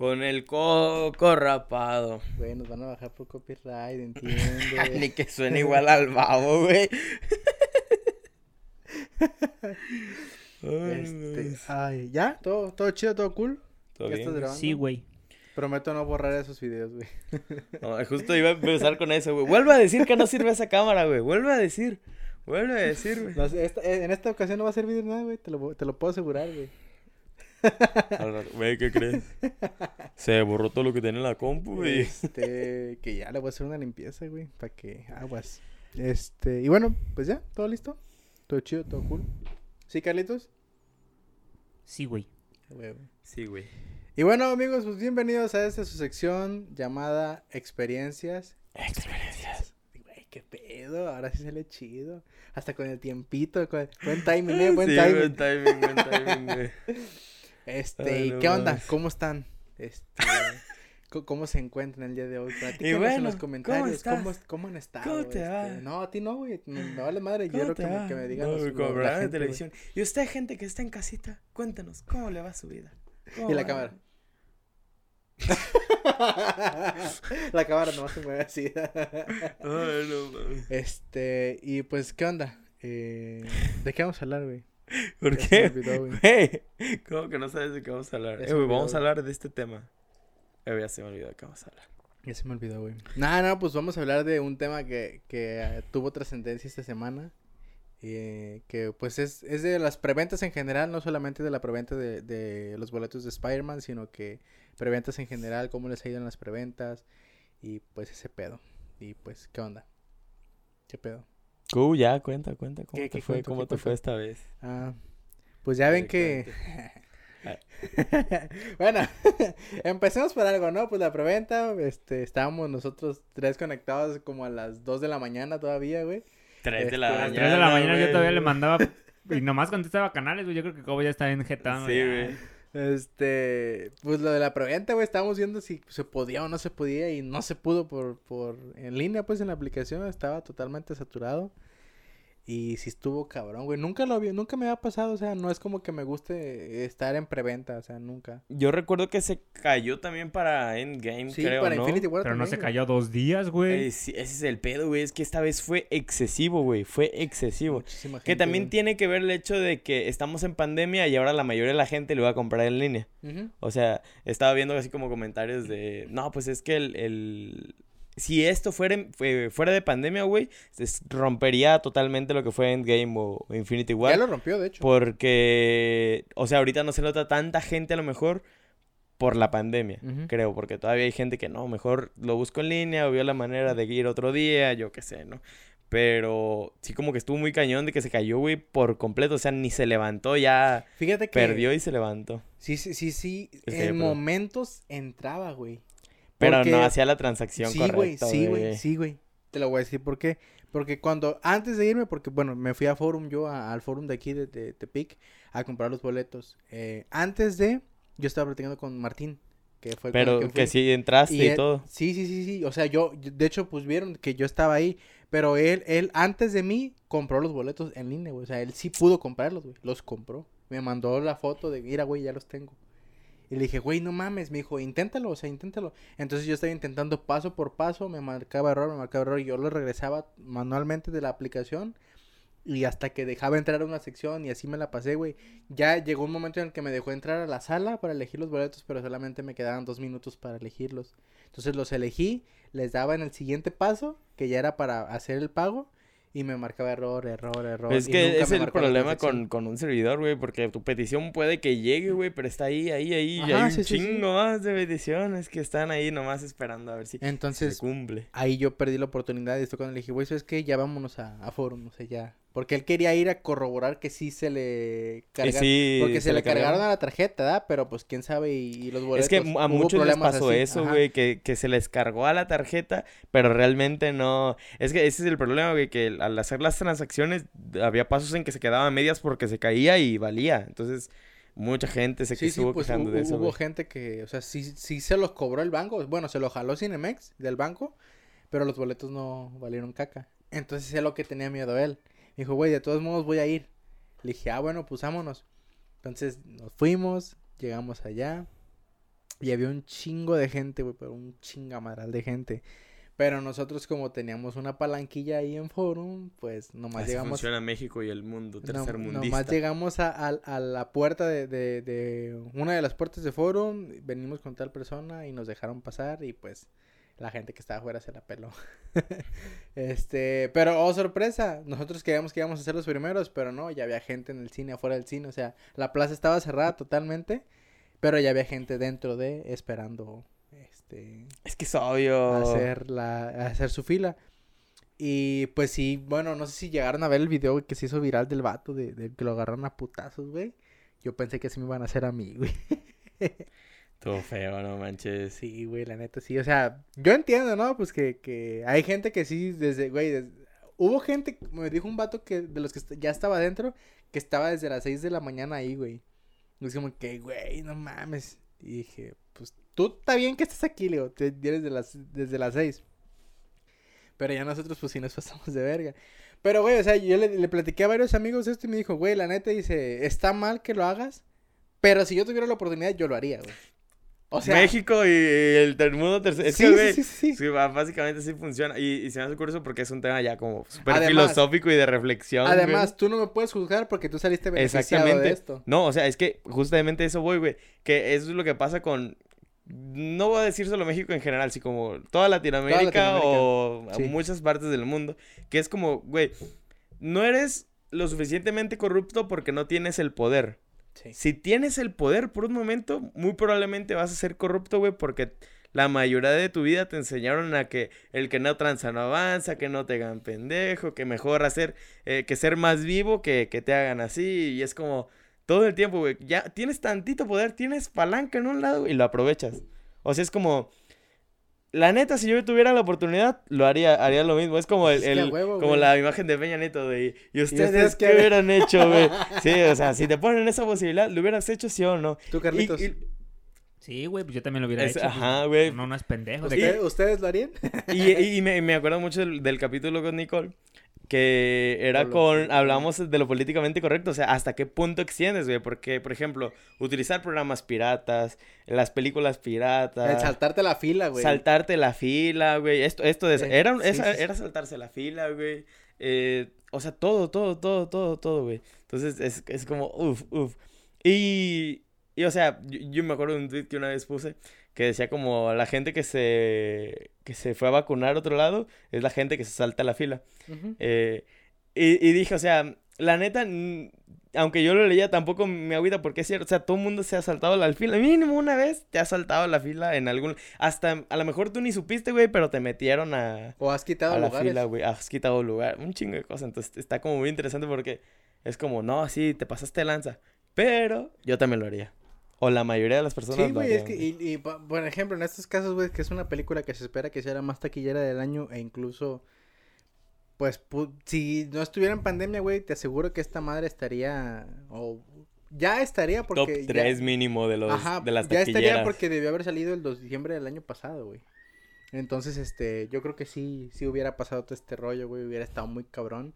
Con el coco rapado. Güey, nos van a bajar por copyright, entiende. Ni que suene igual al babo, güey. este, ay, ¿ya? ¿Todo, ¿Todo chido, todo cool? ¿Todo ¿Ya bien? estás grabando? Sí, güey. Prometo no borrar esos videos, güey. No, justo iba a empezar con eso, güey. Vuelve a decir que no sirve esa cámara, güey. Vuelve a decir. Vuelve a decir, güey. No sé, esta- eh, en esta ocasión no va a servir de nada, güey. Te lo, te lo puedo asegurar, güey. Güey, ¿qué crees? Se borró todo lo que tenía en la compu, güey. Este, que ya le voy a hacer una limpieza, güey, para que aguas. Este, y bueno, pues ya, todo listo. Todo chido, todo cool. ¿Sí, Carlitos? Sí, güey. Sí, güey. Y bueno, amigos, pues bienvenidos a esta su sección llamada Experiencias. Experiencias. Güey, qué pedo, ahora sí sale chido. Hasta con el tiempito, con- buen timing, eh, buen sí, timing. buen timing, buen timing, güey. Este, Ay, ¿y no qué onda? ¿Cómo están? Este, ¿cómo se encuentran el día de hoy? Platícanos en bueno, los ¿cómo comentarios? ¿cómo, cómo han estado? ¿Cómo te este? va? No, a ti no, güey, me, me vale madre, yo ¿Cómo quiero te que me, va? que me digan No, los- como la de gente, güey. televisión. Y usted, gente que está en casita, cuéntanos, ¿cómo le va su vida? ¿Cómo Y la cámara. la cámara nomás se mueve así. Ay, no este, y pues, ¿qué onda? Eh, ¿De qué vamos a hablar, güey? ¿Por qué? Güey, ¿cómo que no sabes de qué vamos a hablar? Eh, güey, vamos a hablar de este tema. Eh, ya se me olvidó de qué vamos a hablar. Ya se me olvidó, güey. No, no, pues vamos a hablar de un tema que, que eh, tuvo trascendencia esta semana. eh, que pues es, es de las preventas en general, no solamente de la preventa de, de los boletos de Spider-Man, sino que preventas en general, cómo les ha ido en las preventas y pues ese pedo. Y pues, ¿qué onda? ¿Qué pedo? Uh, ya, cuenta, cuenta. ¿Cómo ¿Qué- te qué fue? cuento, ¿Cómo qué te fue esta vez? Ah, pues ya ven que... bueno, empecemos por algo, ¿no? Pues la preventa, este, estábamos nosotros tres conectados como a las 2 de la mañana todavía, güey. Tres de la A Este, las mañana. 3 de la mañana yo todavía le mandaba. Y nomás contestaba canales, güey. Yo creo que Cobo ya está enjetado. Sí, ya. güey. Este, pues lo de la preventa, güey, estábamos viendo si se podía o no se podía y no se pudo por, por, en línea, pues en la aplicación estaba totalmente saturado. Y sí estuvo cabrón, güey. Nunca lo vi, nunca me había pasado, o sea, no es como que me guste estar en preventa, o sea, nunca. Yo recuerdo que se cayó también para Endgame, Sí, creo, para ¿no? Infinity War Pero no también, se güey. cayó dos días, güey. Eh, sí, ese es el pedo, güey. Es que esta vez fue excesivo, güey. Fue excesivo. Muchísima Que gente, también güey. tiene que ver el hecho de que estamos en pandemia y ahora la mayoría de la gente lo va a comprar en línea. O sea, estaba viendo así como comentarios de, no, pues es que el, el- si esto fuera, fuera de pandemia, güey, rompería totalmente lo que fue Endgame o Infinity War. Ya lo rompió, de hecho. Porque, o sea, ahorita no se nota tanta gente a lo mejor por la pandemia, creo, porque todavía hay gente que no, mejor lo busco en línea o vio la manera de ir otro día, yo qué sé, ¿no? Pero sí como que estuvo muy cañón de que se cayó, güey, por completo, o sea, ni se levantó, ya Fíjate que perdió y se levantó. sí, sí, sí, sí, Es que, en momentos entraba, güey. Pero Porque- no hacía la transacción Sí, güey, correcta, sí, güey, sí, güey. Te lo voy a decir por qué. Porque cuando, antes de irme, porque bueno, me fui a Forum yo, a- al Forum de aquí de, de Tepic, a comprar los boletos. Eh, antes de, yo estaba platicando con Martín, que fue el Pero que sí entraste y, él- todo. Sí, sí, sí, sí. O sea, yo, yo- de hecho, pues vieron que yo estaba ahí. Pero él, él, antes de mí, compró los boletos en línea, güey. O sea, él sí pudo comprarlos, güey. Los compró. Me mandó la foto de, mira, güey, ya los tengo. Y le dije, güey, no mames. Me dijo, inténtalo, o sea, inténtalo. Entonces yo estaba intentando paso por paso. Me marcaba error, me marcaba error. Y yo lo regresaba manualmente de la aplicación. Y hasta que dejaba entrar a una sección y así me la pasé, güey. Ya llegó un momento en el que me dejó entrar a la sala para elegir los boletos, pero solamente me quedaban dos minutos para elegirlos. Entonces los elegí, les daba en el siguiente paso, que ya era para hacer el pago, y me marcaba error, error, error. Es y que es el problema con, con un servidor, güey, porque tu petición puede que llegue, güey, pero está ahí, ahí, ahí, y Ajá, hay un sí, sí, sí. chingo más de peticiones que están ahí nomás esperando a ver si se Entonces, cumple. ahí yo perdí la oportunidad y esto cuando le dije, güey, ¿sabes qué? Ya vámonos a, a Forum, o sea, ya. Porque él quería ir a corroborar que sí se le cargaron. sí, porque se, le cargaron cargaron. a la tarjeta, ¿verdad? Pero pues quién sabe y, y los boletos. Es que a muchos les problemas pasó así, eso, güey, que, que se les cargó a la tarjeta, pero realmente no. Es que ese es el problema, güey, que al hacer las transacciones había pasos en que se quedaba a medias porque se caía y valía. Entonces, mucha gente se Sí, sí, estuvo pues quejando de eso, hubo gente que, o sea, sí, sí se los cobró el banco. Bueno, se lo jaló Cinemex del banco, pero los boletos no valieron caca. Entonces es lo que tenía miedo él. Me dijo, güey, de todos modos voy a ir. Le dije, ah, bueno, pues vámonos. Entonces nos fuimos, llegamos allá. Y había un chingo de gente, güey, pero un chingamaral de gente. Pero nosotros como teníamos una palanquilla ahí en Forum, pues nomás Así llegamos... funciona México y el mundo, no- tercer mundista. nomás llegamos a, a- a la puerta de, de, de una de las puertas de Forum, venimos con tal persona y nos dejaron pasar y pues la gente que estaba afuera se la peló. este, pero oh sorpresa, nosotros creíamos que íbamos a ser los primeros, pero no, ya había gente en el cine, afuera del cine, o sea, la plaza estaba cerrada totalmente, pero ya había gente dentro de esperando este Es que es obvio. hacer la hacer su fila. Y pues sí, bueno, no sé si llegaron a ver el video que se hizo viral del vato de, de que lo agarraron a putazos, güey. Yo pensé que así me iban a hacer a mí, güey. Todo feo, no manches. Sí, güey, la neta sí. O sea, yo entiendo, ¿no? Pues que, que hay gente que sí, desde, güey, hubo gente, me dijo un vato que de los que ya estaba adentro, que estaba desde las 6 de la mañana ahí, güey. Y es como que, güey, no mames. Y dije, pues tú está bien que estés aquí, Leo, te vienes de las, desde las 6. Pero ya nosotros, pues sí nos pasamos de verga. Pero, güey, o sea, yo le, le platiqué a varios amigos esto y me dijo, güey, la neta dice, está mal que lo hagas, pero si yo tuviera la oportunidad, yo lo haría, güey. O sea, México y el mundo tercero. Es sí, que, sí, güey, sí, sí, sí. sí, básicamente sí funciona. Y, y se me hace curioso porque es un tema ya como súper filosófico y de reflexión. güey. Además, tú no me puedes juzgar porque tú saliste beneficiado Exactamente. de esto. No, o sea, es que justamente eso voy, güey. Que eso es lo que pasa con. No voy a decir solo México en general, sino como toda Latinoamérica, Latinoamérica. o Sí. muchas partes del mundo. Que es como, güey, no eres lo suficientemente corrupto porque no tienes el poder. Si tienes el poder por un momento, muy probablemente vas a ser corrupto, güey, porque la mayoría de tu vida te enseñaron a que el que no tranza no avanza, que no te hagan pendejo, que mejor hacer, eh, que ser más vivo que, que te hagan así. Y es como todo el tiempo, güey. Ya tienes tantito poder, tienes palanca en un lado y lo aprovechas. O sea, es como. La neta, si yo tuviera la oportunidad, lo haría, haría lo mismo. Es como el, Es que a el- huevo, como güey. la imagen de Peña Nieto de ¿Y ustedes, ustedes qué qué?" hubieran hecho, güey? Sí, o sea, si te ponen esa posibilidad, ¿lo hubieras hecho sí o no? Tú, Carlitos. y- Sí, güey, pues yo también lo hubiera Es- hecho. pues, ajá, güey. No, no es pendejo. de ¿Usted- que- ¿Ustedes lo harían? Y, y- y me, me acuerdo mucho del, del capítulo con Nicole, que era Con hablamos de lo políticamente correcto, o sea, hasta qué punto extiendes, güey, porque, por ejemplo, utilizar programas piratas, las películas piratas, El saltarte la fila, güey. saltarte la fila, güey, esto, esto, de, era, sí, esa- sí, sí. era saltarse la fila, güey, eh, o sea, todo, todo, todo, todo, todo, güey, entonces es, es como, uff, uff, y, y, o sea, yo, yo me acuerdo de un tweet que una vez puse, que decía como la gente que se que se fue a vacunar a otro lado es la gente que se salta la fila. Eh, y, y dije, o sea, la neta, aunque yo lo leía, tampoco me agüita porque es cierto, o sea, todo el mundo se ha saltado la fila. Mínimo una vez te has saltado la fila en algún... Hasta, a lo mejor tú ni supiste, güey, pero te metieron a, O has quitado a la lugares. fila, güey. Has quitado lugar, un chingo de cosas. Entonces está como muy interesante porque es como, no, sí, te pasaste lanza. Pero yo también lo haría. O la mayoría de las personas Sí, güey, es que, y, y, por ejemplo, en estos casos, güey, que es una película que se espera que sea la más taquillera del año e incluso, pues, pu- si no estuviera en pandemia, güey, te aseguro que esta madre estaría, o ya estaría Top porque... ya- 3 mínimo de los Ajá, de las ya estaría taquilleras. porque debió haber salido el 2 de diciembre del año pasado, güey. Entonces, este, yo creo que sí, sí hubiera pasado todo este rollo, güey, hubiera estado muy cabrón.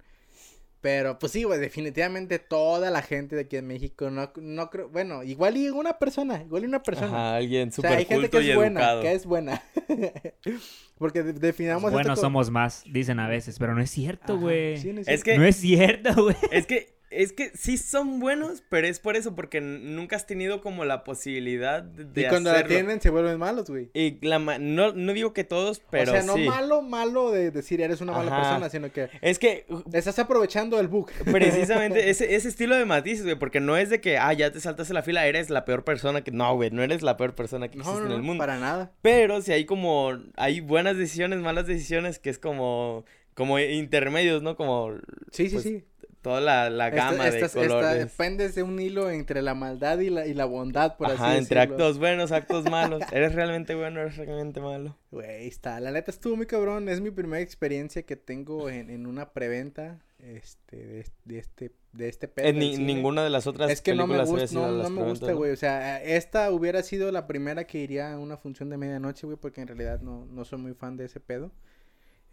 Pero, pues sí, güey, definitivamente toda la gente de aquí en México, no, no creo, bueno, igual y una persona, igual y una persona. Ajá, alguien O súper sea, hay gente culto que es buena, educado. que es buena. Porque de- definamos esto como- somos más, dicen a veces, pero no es cierto, güey. sí, no es Es cierto. que, No es cierto, güey. es que, es que sí son buenos, pero es por eso, porque nunca has tenido como la posibilidad de, Y cuando la hacerlo. tienen se vuelven malos, güey. Y la ma- no, no digo que todos, pero o sea, no sí. malo, malo de decir eres una mala Ajá. persona, sino que Es que estás aprovechando el bug. precisamente ese, ese estilo de matices, güey, porque no es de que, ah, ya te saltaste la fila, eres la peor persona que... No, güey, no eres la peor persona que No, existe no, en el no, mundo. para nada. Pero si hay como, hay buenas decisiones, malas decisiones, que es como, como intermedios, ¿no? Como Sí, sí, pues, sí. Toda la, la Esta- gama de esta- colores. dependes de un hilo entre la maldad y la, y la bondad, por Ajá, así entre decirlo. actos buenos, actos malos. ¿Eres realmente bueno, eres realmente malo? Güey, está. La neta estuvo muy cabrón. Es mi primera experiencia que tengo en, en una preventa este, de, de este, de este pedo. En ni- ninguna de las otras Es que no me gusta, sido no, no me gusta, güey. O sea, esta hubiera sido la primera que iría a una función de medianoche, güey, porque en realidad no, no soy muy fan de ese pedo.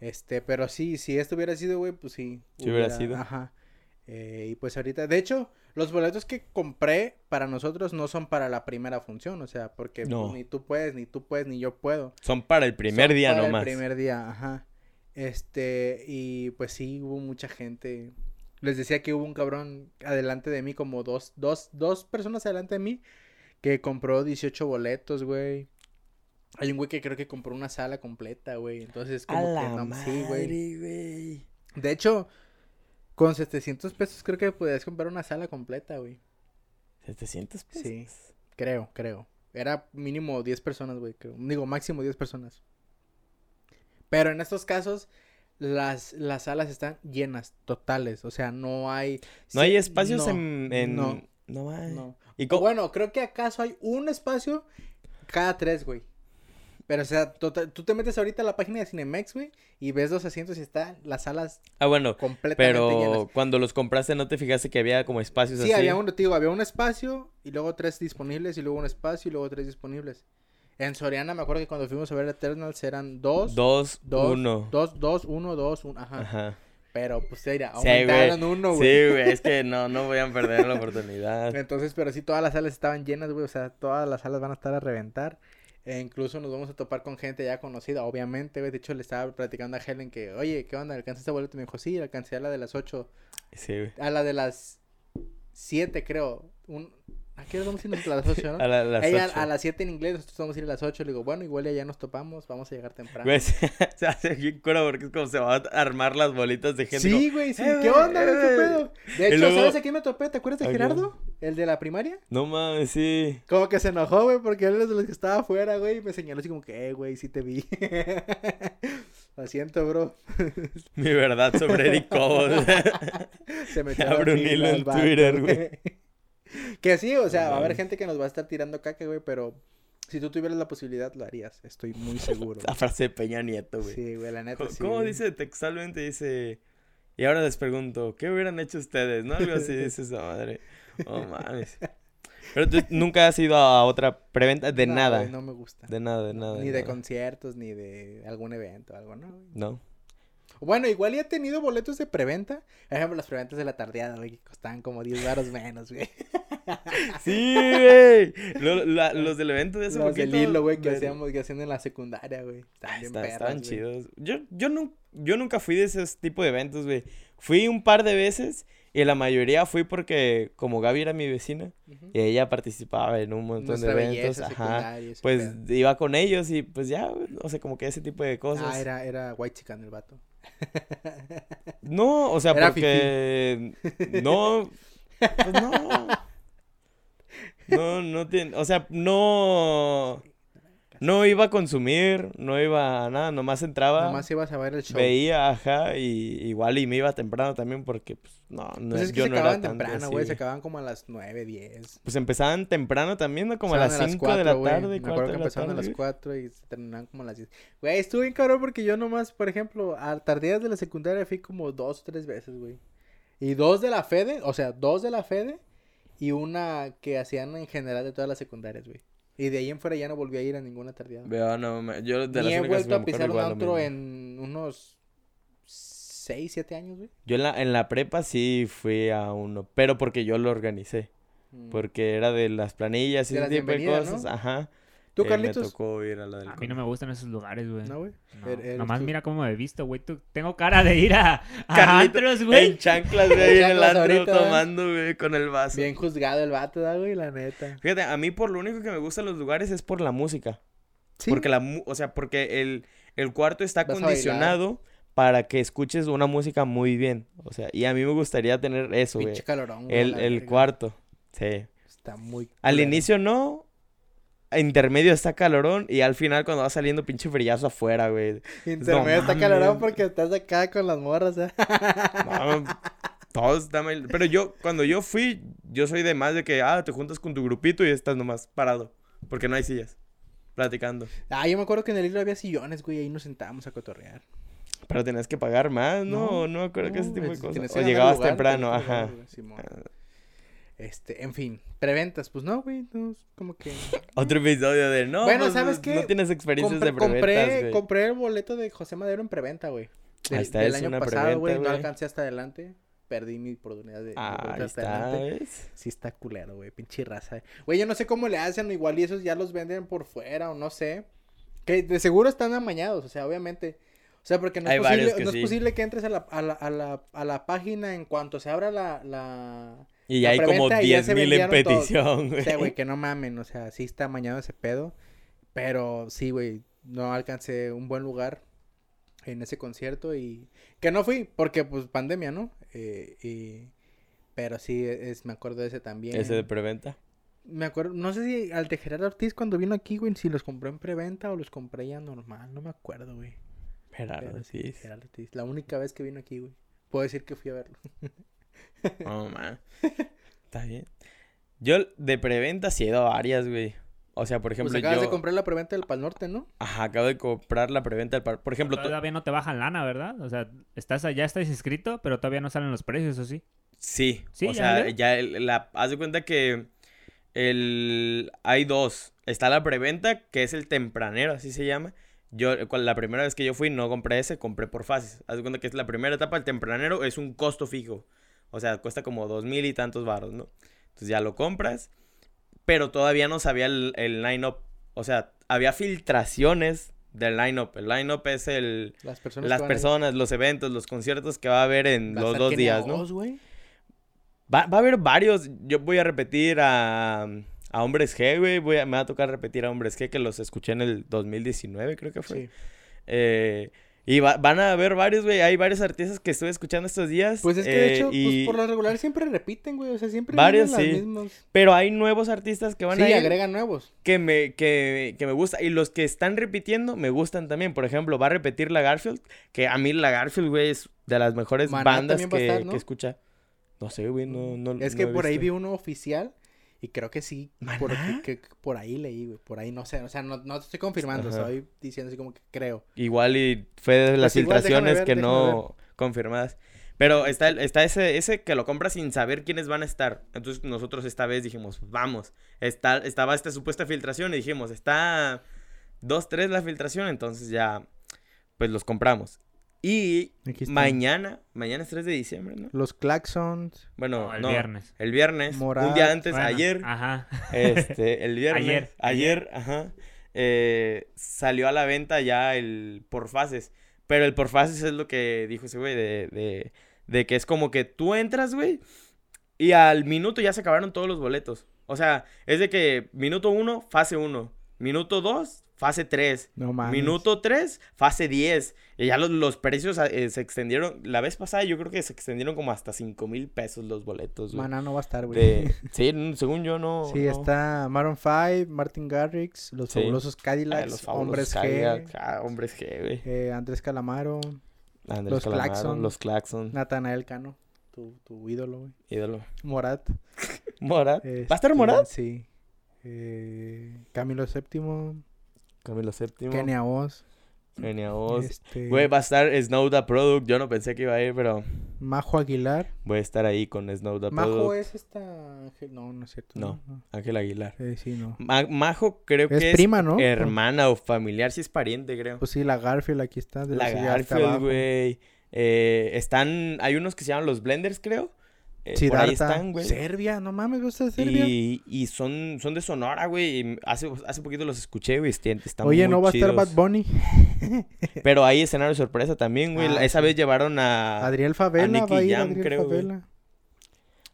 Este, pero sí, si esto hubiera sido, güey, pues sí. Sí hubiera sido. Ajá. Eh, y pues ahorita, de hecho, Los boletos que compré para nosotros no son para la primera función, o sea, porque pues, ni tú puedes, ni tú puedes, ni yo puedo. Son para el primer Son día para nomás. El primer día, ajá. Este, y pues sí, hubo mucha gente. Les decía que hubo un cabrón adelante de mí, como dos, dos, dos personas adelante de mí, que compró 18 boletos, güey. Hay un güey que creo que compró una sala completa, güey. Entonces, A como que la no, madre, sí, güey. güey. De hecho, con 700 pesos creo que podías comprar una sala completa, güey. 700 pesos. Sí. Creo, creo. Era mínimo 10 personas, güey. creo. Digo, máximo 10 personas. Pero en estos casos, las, las salas están llenas, totales. O sea, no hay... No sí, hay espacios no, en, en... No, No, hay. no. ¿Y O bueno, creo que acaso hay un espacio cada tres, güey. Pero, o sea, tota- tú te metes ahorita a la página de Cinemex, güey, y ves los asientos y están las salas Ah, bueno, completamente llenas. pero cuando los compraste no te fijaste que había como espacios Sí, así. había un, te digo, había un espacio y luego tres disponibles y luego un espacio y luego tres disponibles. En Soriana me acuerdo que cuando fuimos a ver Eternals eran dos, Dos, dos, uno. dos, dos, uno, dos, uno, ajá. Ajá. Pero pues mira, Sí, aumentaron güey. uno, Sí, güey. güey, es que no, no voy a perder la oportunidad. Entonces, pero sí, todas las salas estaban llenas, güey. O sea, todas las salas van a estar a reventar. E incluso nos vamos a topar con gente ya conocida, obviamente, güey. De hecho, le estaba platicando a Helen que, oye, ¿qué onda? ¿Alcanzaste boleto? Y me dijo, sí, alcancé a la de las ocho. Sí, güey. A la de las siete, creo. Un... ¿A qué hora vamos a ir a las ocho, no? A la- las Ella a las 7 en inglés, nosotros vamos a ir a las 8. Le digo, bueno, igual ya nos topamos, vamos a llegar temprano. Güey, se, se hace bien cura porque es como se van a armar las bolitas de gente. sí, güey, sí. "Eh, ¿Qué onda? ¿Qué eh". pedo? De hecho, luego- ¿sabes a quién me topé? ¿Te acuerdas de. Gerardo? ¿El de la primaria? No mames, sí. Como que se enojó, güey, porque él es de los que estaba afuera, güey, y me señaló así como que, eh, güey, sí te vi. Lo siento, bro. Mi verdad sobre Eric Cobos. Se metió Abre un hilo en Twitter, güey. Que sí, o sea, No va a haber gente que nos va a estar tirando caca, güey, pero si tú tuvieras la posibilidad, lo harías. Estoy muy seguro. La frase de Peña Nieto, güey. Sí, güey, la neta, sí. ¿Cómo dice textualmente? Dice. Y ahora les pregunto, ¿qué hubieran hecho ustedes? ¿No? Algo así dice esa madre. Oh mames. Pero tú nunca has ido a otra preventa de No, nada. güey, no me gusta. De nada, de nada. ni de nada. conciertos, ni de algún evento, algo, ¿no? güey? No. Bueno, igual ya he tenido boletos de preventa. Por ejemplo, las preventas de la tardeada, güey, costaban como 10 baros menos, güey. Sí, güey. Lo- la- los del evento de hace Los poquito. del hilo, güey, que de- hacíamos, que hacían en la secundaria, güey. Estaban está- perras, estaban güey. chidos. Yo, yo, nun- yo nunca fui de ese tipo de eventos, güey. Fui un par de veces y la mayoría fui porque como Gaby era mi vecina y ella participaba en un montón Nuestra de eventos, ajá. Pues pedo. iba con ellos y pues ya, o sea, como que ese tipo de cosas. Ah, era, era white chican el vato. No, o sea, Era porque no, pues no. No, no tiene, o sea, no no iba a consumir, no iba a nada, nomás entraba. Nomás ibas a ver el show. Veía, ajá, y igual y me iba temprano también porque, pues, no, no, Pues es que yo se no era acababan tanto temprano, güey. Se acababan como a las 9, 10. Pues empezaban temprano también, ¿no? Como a las 5 de la tarde, Me 4 acuerdo que empezaban a las 4 y se terminaban como a las 10. Güey, estuvo bien cabrón porque yo nomás, por ejemplo, a tardeas de la secundaria fui como dos o tres veces, güey. Y dos de la Fede, o sea, dos de la Fede y una que hacían en general de todas las secundarias, güey. Y de ahí en fuera ya no volví a ir a ninguna tardeada. Veo, no, me- yo de Ni las he vuelto a pisar un antro en unos 6, 7 años, güey. Yo en la, en la prepa sí fui a uno, pero porque yo lo organicé, Mm. porque era de las planillas y De ese tipo de bienvenidas, ¿no? cosas, ajá. ¿Tú, eh, Carlitos? Me tocó ir a la del A mí no me gustan esos lugares, güey. No, güey. No, Nomás tú. mira cómo me he visto, güey. Tengo cara de ir a, a antros, En güey. chanclas, güey, en el antro tomando, güey, con el vaso. Bien juzgado el vato, ¿da, güey? La neta. Fíjate, a mí por lo único que me gustan los lugares es por la música. Sí. Porque la mu- o sea, porque el, el cuarto está acondicionado para que escuches una música muy bien. O sea, y a mí me gustaría tener eso, güey. Pinche calorón, güey. El, el cuarto. Sí. Está muy. Al inicio no. Intermedio está calorón y al final cuando va saliendo pinche frillazo afuera, güey. Intermedio está calorón porque estás acá con las morras, ¿eh? No, todos dame- Pero yo, cuando yo fui, yo soy de más de que, ah, te juntas con tu grupito y estás nomás parado. Porque no hay sillas. Platicando. Ah, yo me acuerdo que en el hilo había sillones, güey. Ahí nos sentábamos a cotorrear. Pero tenías que pagar más, ¿no? No, me acuerdo que ese No, tipo de cosas. O llegabas lugar, temprano, ajá. lugar. Este, en fin, preventas, pues no, güey, no, como que... Otro episodio de no. Bueno, pues, ¿sabes qué? No tienes experiencias Compré, de preventas, compré, güey. compré el boleto de José Madero en preventa, güey. Ahí Del, está, del es año una pasado, güey, no alcancé hasta adelante. perdí mi oportunidad de, Ah, ahí está, adelante. ¿ves? Sí está culero, güey, pinche raza. eh. Güey, yo no sé cómo le hacen, igual y esos ya los venden por fuera o no sé. Que de seguro están amañados, o sea, obviamente. O sea, porque no, es posible, que no es posible que entres a la, a, la, a, la, a la página en cuanto se abra la... Y ya hay como preventa y ya 10 se mil en vendieron todos. petición, O güey. sea, güey, que no mamen, o sea, sí está amañado ese pedo. Pero sí, güey, no alcancé un buen lugar en ese concierto y... Que no fui, porque pues pandemia, ¿no? Eh, y... Pero sí, es, me acuerdo de ese también. Ese de preventa. Me acuerdo, no sé si al de Gerardo Ortiz cuando vino aquí, güey, si los compré en preventa o los compré ya normal, no me acuerdo, güey. Gerardo, sí. Gerardo Ortiz, la única vez que vino aquí, güey. Puedo decir que fui a verlo. No, man. Está bien. Yo de preventa sí he ido a varias, güey. O sea, por Pues ejemplo, acabas yo... de comprar la preventa del Pal Norte, ¿no? Ajá, acabo de comprar la preventa del... par- Por ejemplo, Todavía no te bajan lana, ¿verdad? O sea, estás allá, estás inscrito, pero todavía no salen los precios, ¿o sí? Sí, Sí, o ya sea, ya el- la, haz de cuenta que el, hay dos. Está la preventa, que es el tempranero, así se llama. Yo, cual- la primera vez que yo fui, no compré ese, compré por fases. Haz de cuenta que es la primera etapa, el tempranero es un costo fijo. O sea, cuesta como dos mil y tantos baros, ¿no? Entonces ya lo compras, pero todavía no sabía el, el line-up. O sea, había filtraciones del line-up. El line-up es el, Las personas las personas, los eventos, los conciertos que va a haber en los dos días, ¿no? Va, va a haber varios. Yo voy a repetir a, a Hombres G, güey. Voy a- me va a tocar repetir a Hombres G, que los escuché en el 2019, creo que fue. Sí. Eh, y va- van a haber varios, güey. Hay varios artistas que estuve escuchando estos días. Pues es que de eh, hecho, y- pues por lo regular siempre repiten, güey. O sea, siempre Varios, las sí. mismas. Pero hay nuevos artistas que van Sí, a ir agregan nuevos. que me, que, que me gusta. Y los que están repitiendo me gustan también. Por ejemplo, va a repetir la Garfield. Que a mí la Garfield, güey, es de las mejores Maná bandas que, escucha. No sé, güey, no, no Es no que por ahí vi uno oficial y creo que sí. Por, que, que por ahí leí, güey. Por ahí no sé. O sea, no, no te estoy confirmando. Ajá. Estoy diciendo así como que creo. Igual y fue de las Pues déjame filtraciones ver, que no confirmadas. Pero está, el- está ese, ese que lo compra sin saber quiénes van a estar. Entonces nosotros esta vez dijimos, vamos. Está, estaba esta supuesta filtración y dijimos, está 2-3 la filtración, entonces ya, pues los compramos. Y mañana, mañana es 3 de diciembre, ¿no? Los Claxons. Bueno, No, el no, viernes. El viernes, Morat. un día antes, Bueno, ayer. Ajá. Este, el viernes. Ayer, Ayer. ajá. eh, salió a la venta ya el por fases. Pero el por fases es lo que dijo ese güey, de, de, de que es como que tú entras, güey, y al minuto ya se acabaron todos los boletos. O sea, es de que minuto uno, fase uno. Minuto dos, fase tres. No mames. Minuto 3, fase 10. Y ya los, los precios eh, se extendieron. La vez pasada yo creo que se extendieron como hasta 5 mil pesos los boletos. Maná no va a estar, güey. De- Sí, según yo no. Sí, no. está Maroon 5, Martin Garrix, los Sí. fabulosos Ah, Cadillacs, los fabulosos Hombres Cadillac, G, ah, hombres G, güey. eh, Andrés Calamaro, Andrés los Calamaro, Claxon. Los Claxon. Natanael Cano, tu, tu ídolo, güey. Ídolo. Morat. Morat. ¿Va a estar este, Morat? Sí. Eh, Camilo VII, Camilo VII. Kenia Oz. Kenia Oz. Este, Güey, va a estar Snow the Product. Yo no pensé que iba a ir, pero Majo Aguilar. voy a estar ahí con Snow the Majo Product. es esta. No, no es cierto. No. Ángel Aguilar. Eh, sí, no. Ma- Majo creo Es que es prima, ¿no? hermana o familiar, si es pariente, creo. Pues sí, la Garfield aquí está. de La sí, Garfield, güey. Eh, están, hay unos que se llaman los Blenders, creo. Eh, por ahí están, güey. Serbia, no mames, ¿gusta de Serbia? Y, y son, son de Sonora, güey. hace, hace poquito los escuché, güey. están- Oye, muy ¿no va a estar. Bad Bunny? Pero hay escenario sorpresa también, güey. Ah, Esa sí. vez llevaron a... Adriel Favela Nicky va a ir, Jam, Adriel creo. Favela.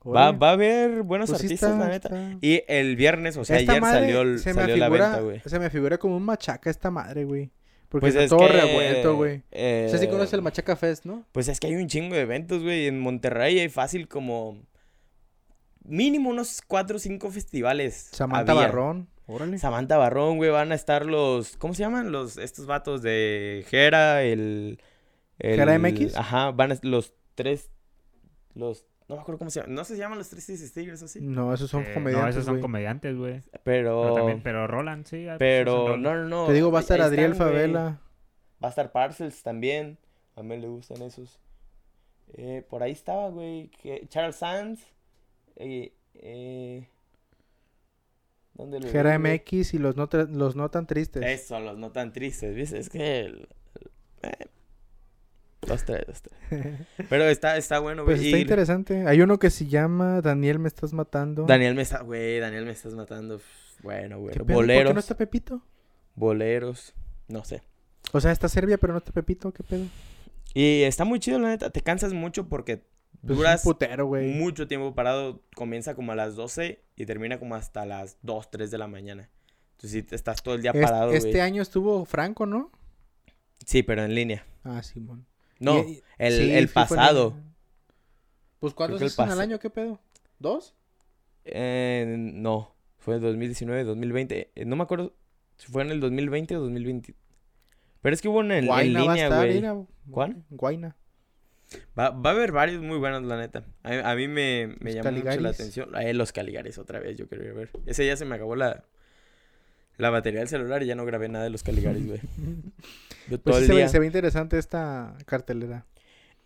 Va, va a haber buenos pues artistas, está- la neta. está- Y el viernes, o sea, Esta ayer salió, el- se me salió la venta, güey. Se me figura como un machaca esta madre, güey. Porque Pues está es todo que, revuelto, güey. eh, O sea, sí conoces el Machaca Fest, ¿no? Pues es que hay un chingo de eventos, güey. En Monterrey hay fácil como... Mínimo unos cuatro o cinco festivales. Samantha había. Barrón. Órale. Samantha Barrón, güey, van a estar los, ¿cómo se llaman? Los, estos vatos de Jera, el, el- ¿Jera MX? Ajá, van a, los tres, los, no me acuerdo cómo se llaman, no se llaman los tres Tigers así, No, esos son Eh, comediantes, No, esos son güey. comediantes, güey. pero, Pero, también- pero Roland, sí. ah, pues, pero, no, no, no. Te digo, va a estar Adriel están. Favela. Va a estar Parcels también, a mí le gustan esos. Eh, por ahí estaba, güey, Charles Sands, eh, eh, ¿dónde lo vi, güey? MX y los no, los no tan tristes. Eso, los no tan tristes, ¿viste? Es que... el- eh, Dos, tres, dos, tres. Pero está, está bueno, güey. Pues está Y interesante. Hay uno que se llama Daniel me estás matando. Daniel me está, güey, Daniel me estás matando. Bueno, güey. ¿Qué pedo? ¿Por Boleros. qué no está Pepito? Boleros. No sé. O sea, está Serbia, pero no está Pepito. ¿Qué pedo? Y está muy chido, la neta. Te cansas mucho porque Pues es duras putero, mucho tiempo parado. Comienza como a las 12 y termina como hasta las 2, 3 de la mañana. Entonces sí, te estás todo el día parado, este güey. año estuvo Franco, ¿no? Sí, pero en línea. Ah, Simón. No, Y- y- el, sí, el pasado. Pues ¿cuántos hacen al año? ¿Qué pedo? ¿Dos? Eh, no, fue en 2019, 2020. Eh, No me acuerdo si fue en el 2020 o 2020. Pero es que hubo en, en Guayna va a línea, güey. ¿Cuál? Guayna. Va, va a haber varios muy buenos, la neta. A, a mí me, me llamó mucho la atención. Eh, los Caligaris otra vez, yo quiero ir a ver. Ese ya se me acabó la, la batería del celular y ya no grabé nada de los Caligaris, güey. Yo todo Pues sí el se, ve, día. se ve interesante esta cartelera.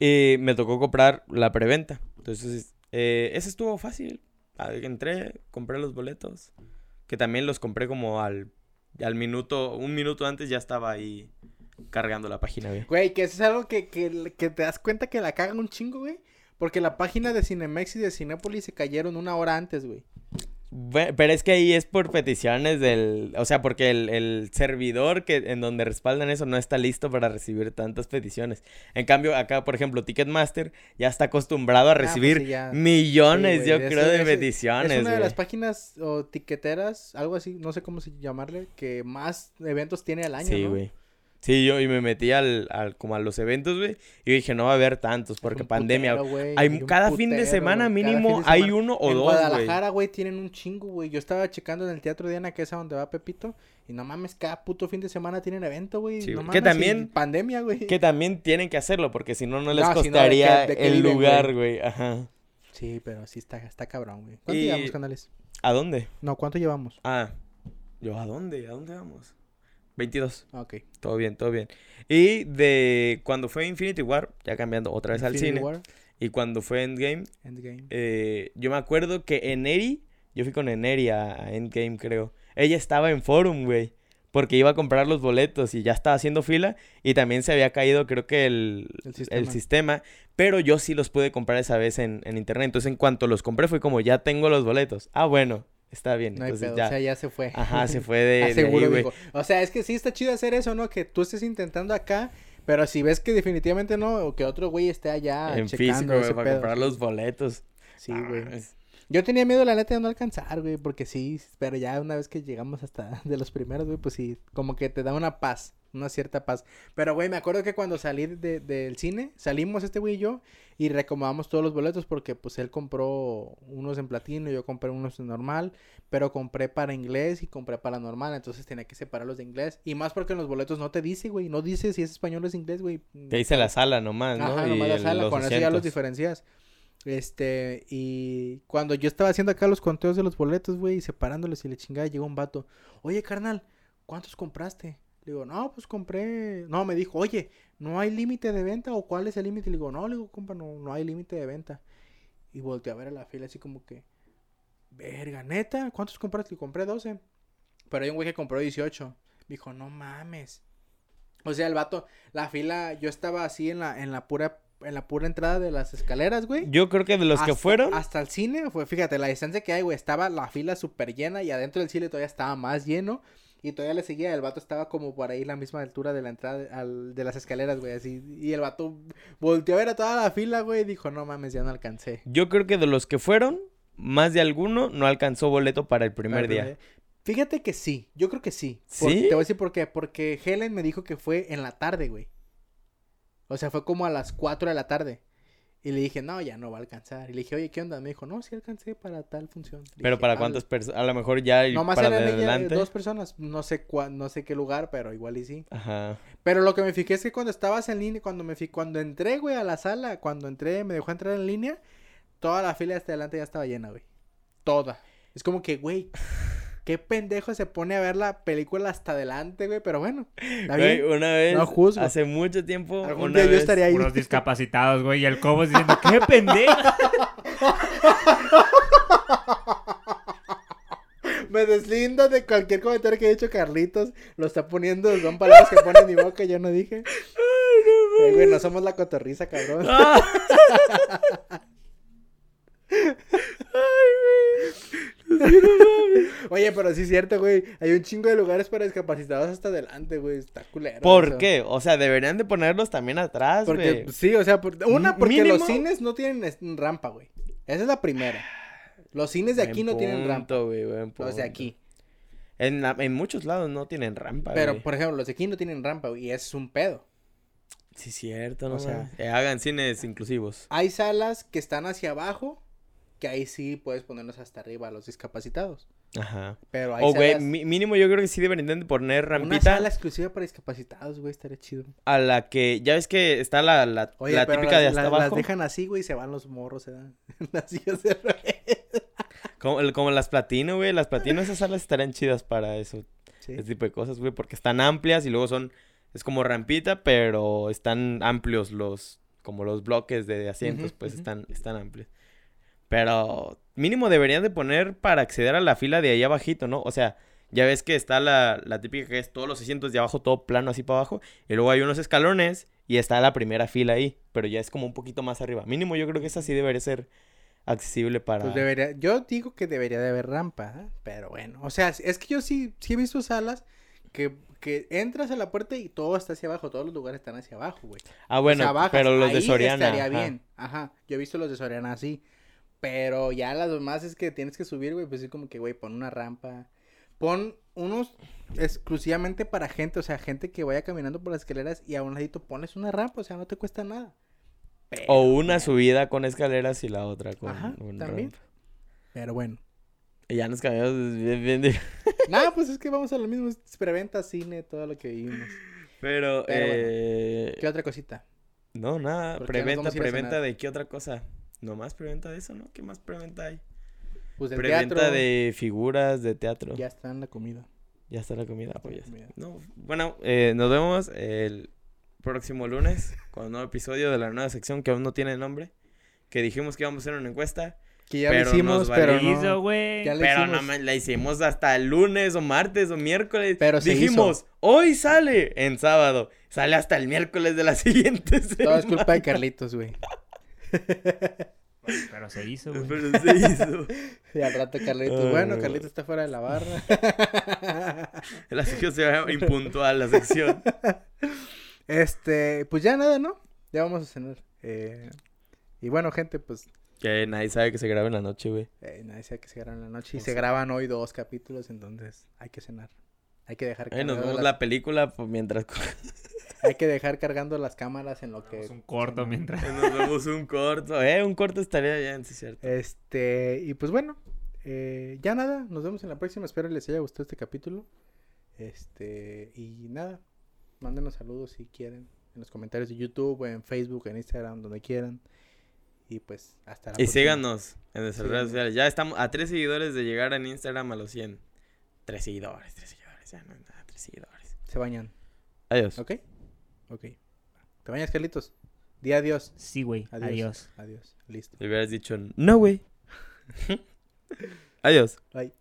Y me tocó comprar la preventa. Entonces, eh, ese estuvo fácil. Ah, Entré, compré los boletos. Que también los compré como al, al minuto, un minuto antes ya estaba ahí cargando la página, güey. Güey, que eso es algo que, que, que te das cuenta que la cagan un chingo, güey. Porque la página de Cinemex y de Cinépolis se cayeron una hora antes, güey. Pero es que ahí es por peticiones del... O sea, porque el, el servidor que en donde respaldan eso no está listo para recibir tantas peticiones. En cambio, acá, por ejemplo, Ticketmaster ya está acostumbrado a pues recibir sí, ya. millones, Sí, güey, yo creo, de peticiones, Es una de güey. las páginas o tiqueteras, algo así, no sé cómo se llamarle, que más eventos tiene al año, Sí, ¿no? Sí, yo y me metí al, al- como a los eventos, güey, y dije, no va a haber tantos porque pandemia. putero, hay cada fin de semana cada mínimo fin de hay uno o en dos, güey. Guadalajara, güey, tienen un chingo, güey. Yo estaba checando en el Teatro Diana, que es a donde va Pepito, y no mames, cada puto fin de semana tienen evento, güey. Sí, no. Que mames, y también- pandemia, güey. Que también tienen que hacerlo porque si no, no les No, si no, ¿de costaría de el viven, lugar, güey. Ajá. Sí, pero sí está, está cabrón, güey. ¿Cuánto Y- llevamos, canales? ¿A dónde? No, ¿cuánto llevamos? Ah, yo, ¿a dónde? ¿A dónde vamos? 22. Ah, Ok. Todo bien, todo bien. Y de cuando fue Infinity War, ya cambiando otra vez al Infinity cine, War, y cuando fue Endgame, Endgame. eh, yo me acuerdo que Eneri, yo fui con Eneri a, a Endgame, creo. Ella estaba en Forum, güey. Porque iba a comprar los boletos y ya estaba haciendo fila. Y también se había caído, creo que el, El el sistema. sistema. Pero yo sí los pude comprar esa vez en, en internet. Entonces, en cuanto los compré, fue como, ya tengo los boletos. Ah, bueno, está bien. No hay Entonces, pedo, ya. o sea, ya se fue. Ajá, se fue de, de ahí, güey. O sea, es que sí está chido hacer eso, ¿no? Que tú estés intentando acá, pero si ves que definitivamente no, o que otro güey esté allá en checando físico, güey, para pedo, comprar los boletos. Sí, Ah, güey. es- Yo tenía miedo, la neta, de no alcanzar, güey, porque sí, pero ya una vez que llegamos hasta de los primeros, güey, pues sí, como que te da una paz, una cierta paz. Pero, güey, me acuerdo que cuando salí de- del cine, salimos este güey y yo, y recomendamos todos los boletos porque, pues, él compró unos en platino, yo compré unos en normal, pero compré para inglés y compré para normal, entonces tenía que separarlos de inglés. Y más porque en los boletos no te dice, güey, no dice si es español o es inglés, güey. Te dice la sala nomás, ¿no? Ajá, Y nomás la el- sala, los con eso ya los diferencias. Este, y cuando yo estaba haciendo acá los conteos de los boletos, güey, y separándolos y le chingada, llegó un vato. Oye, carnal, ¿cuántos compraste? Le digo, no, pues compré. No, me dijo, oye, ¿no hay límite de venta o cuál es el límite? Le digo, no, le digo, compa, no, no hay límite de venta. Y volteé a ver a la fila así como que, verga, neta, ¿cuántos compraste? Le compré 12. Pero hay un güey que compró 18. Me dijo, no mames. O sea, el vato, la fila, yo estaba así en la, en la pura, en la pura entrada de las escaleras, güey. Yo creo que de los que fueron, Hasta el cine, fue, fíjate, la distancia que hay, güey, estaba la fila súper llena y adentro del cine todavía estaba más lleno. Y todavía le seguía, el vato estaba como por ahí la misma altura de la entrada de, al- de las escaleras, güey, así. Y el vato volteó a ver a toda la fila, güey, y dijo, no mames, ya no alcancé. yo creo que de los que fueron, más de alguno no alcanzó boleto para el primer día. Fíjate que sí, yo creo que sí. ¿Sí? Te voy a decir por qué. Porque Helen me dijo que fue en la tarde, güey. O sea, fue como a las 4 de la tarde. Y le dije, no, ya no va a alcanzar. Y le dije, oye, ¿qué onda? Me dijo, no, sí alcancé para tal función. Le Pero dije, para "Ah, cuántas personas, a lo mejor ya Nomás para eran ella, adelante. dos personas. No sé cuá- no sé qué lugar, pero igual y sí. Ajá. Pero lo que me fijé es que cuando estabas en línea, cuando me cuando entré, güey, a la sala, cuando entré, me dejó entrar en línea, toda la fila hasta adelante ya estaba llena, güey. Toda. Es como que, güey, qué pendejo se pone a ver la película hasta adelante, güey, pero bueno. Está Güey, una vez, No juzgo. hace mucho tiempo, Algún una día yo vez- estaría ahí. Unos discapacitados, güey. Y el Cobos diciendo, ¡qué pendejo! Me deslindo de cualquier comentario que haya hecho Carlitos. Lo está poniendo, son palabras que pone en mi boca, yo no dije. Eh, güey, no somos la cotorriza, cabrón. Ah. Oye, pero sí es cierto, güey. Hay un chingo de lugares para discapacitados hasta adelante, güey. Está culero. ¿Por eso. qué? O sea, deberían de ponerlos también atrás, Porque, güey. sí, o sea, por- una, porque Mínimo- los cines no tienen rampa, güey. Esa es la primera. Los cines de aquí Buen no tienen rampa. güey, Los de aquí. En, la- en muchos lados no tienen rampa, Pero, güey. por ejemplo, los de aquí no tienen rampa, güey. Y es un pedo. Sí, cierto, ¿no? O sea-. Eh, hagan cines inclusivos. Hay salas que están hacia abajo, que ahí sí puedes ponerlos hasta arriba a los discapacitados. Ajá. Pero hay O, güey, salas... mi- mínimo yo creo que sí deberían de poner Una rampita sala exclusiva para discapacitados, güey, estaría chido. a la que... Ya ves que está la, la, Oye, la pero típica las, de hasta las- abajo. las dejan así, güey, y se van los morros, se dan las sillas de. Como, como las platino, güey. Las platino, esas salas estarían chidas para eso. Sí. Ese tipo de cosas, güey. Porque están amplias y luego son... Es como rampita, pero están amplios los... Como los bloques de asientos, pues están, están amplios. Pero mínimo deberían de poner para acceder a la fila de ahí abajito, ¿no? O sea, ya ves que está la, la típica que es todos los asientos de abajo, todo plano así para abajo. Y luego hay unos escalones y está la primera fila ahí. Pero ya es como un poquito más arriba. Mínimo yo creo que esa sí debería ser accesible para... Pues debería, yo digo que debería de haber rampa, ¿eh? pero bueno, o sea, es que yo sí, sí he visto salas que, que entras a la puerta y todo está hacia abajo, todos los lugares están hacia abajo, güey. Ah, O bueno, sea, bajas, pero los de Soriana. estaría ajá. bien, ajá, yo he visto los de Soriana así, pero ya las demás es que tienes que subir, güey, pues es como que, güey, pon una rampa, pon unos exclusivamente para gente, o sea, gente que vaya caminando por las escaleras y a un ladito pones una rampa, o sea, no te cuesta nada. Pero, O una subida con escaleras y la otra con, Ajá, con también. rampa. Pero bueno. Y ya nos cambiamos bien, bien de- Nada, pues es que vamos a lo mismo, preventa, cine, todo lo que vimos. Pero, Pero bueno. eh... ¿Qué otra cosita? No, nada. Preventa, preventa de qué otra cosa. Nomás preventa de eso, ¿no? ¿Qué más preventa hay? Pues del Preventa teatro. de figuras de teatro. Ya está en la comida. Ya está la comida. está pues la ya está. No, bueno, eh, nos vemos el próximo lunes con un nuevo episodio de la nueva sección que aún no tiene nombre. Que dijimos que íbamos a hacer una encuesta. Que ya Pero lo hicimos, pero no. güey. Ya Pero hicimos. no la hicimos hasta el lunes o martes o miércoles. Pero se Dijimos, hoy sale en sábado. Sale hasta el miércoles de la siguiente Todo es semana. culpa de Carlitos, güey. Pero se hizo, güey. Pero se hizo. Y al rato Carlitos, Ay, bueno. Carlitos está fuera de la barra. La sección se va impuntual, la sección. este, pues ya nada, ¿no? Ya vamos a cenar. Eh, y bueno, gente, pues Que nadie sabe que se graba en la noche, güey. eh, nadie sabe que se graban en la noche. Y O se graban hoy dos capítulos, entonces hay que cenar. Hay que dejar Ahí nos cargando vemos las- la película pues, mientras Hay que dejar cargando las cámaras en lo que... Es un corto mientras. nos vemos un corto. Eh, un corto estaría bien, sí cierto. Este, y pues bueno, eh, ya nada, nos vemos en la próxima, espero les haya gustado este capítulo. Este, y nada, mándenos saludos si quieren, en los comentarios de YouTube, en Facebook, en Instagram, donde quieran. Y pues, hasta la Y próxima. síganos en nuestras redes sociales. Ya estamos a tres seguidores de llegar en Instagram a los 100. Tres seguidores, tres seguidores. Ya no es nada, tres seguidores. Se bañan, Adiós. ¿ok? Ok. ¿Te bañas, Carlitos? Di adiós. Sí, güey. Adiós. Adiós. Adiós. Listo. Le hubieras dicho, no, güey. Adiós. Bye.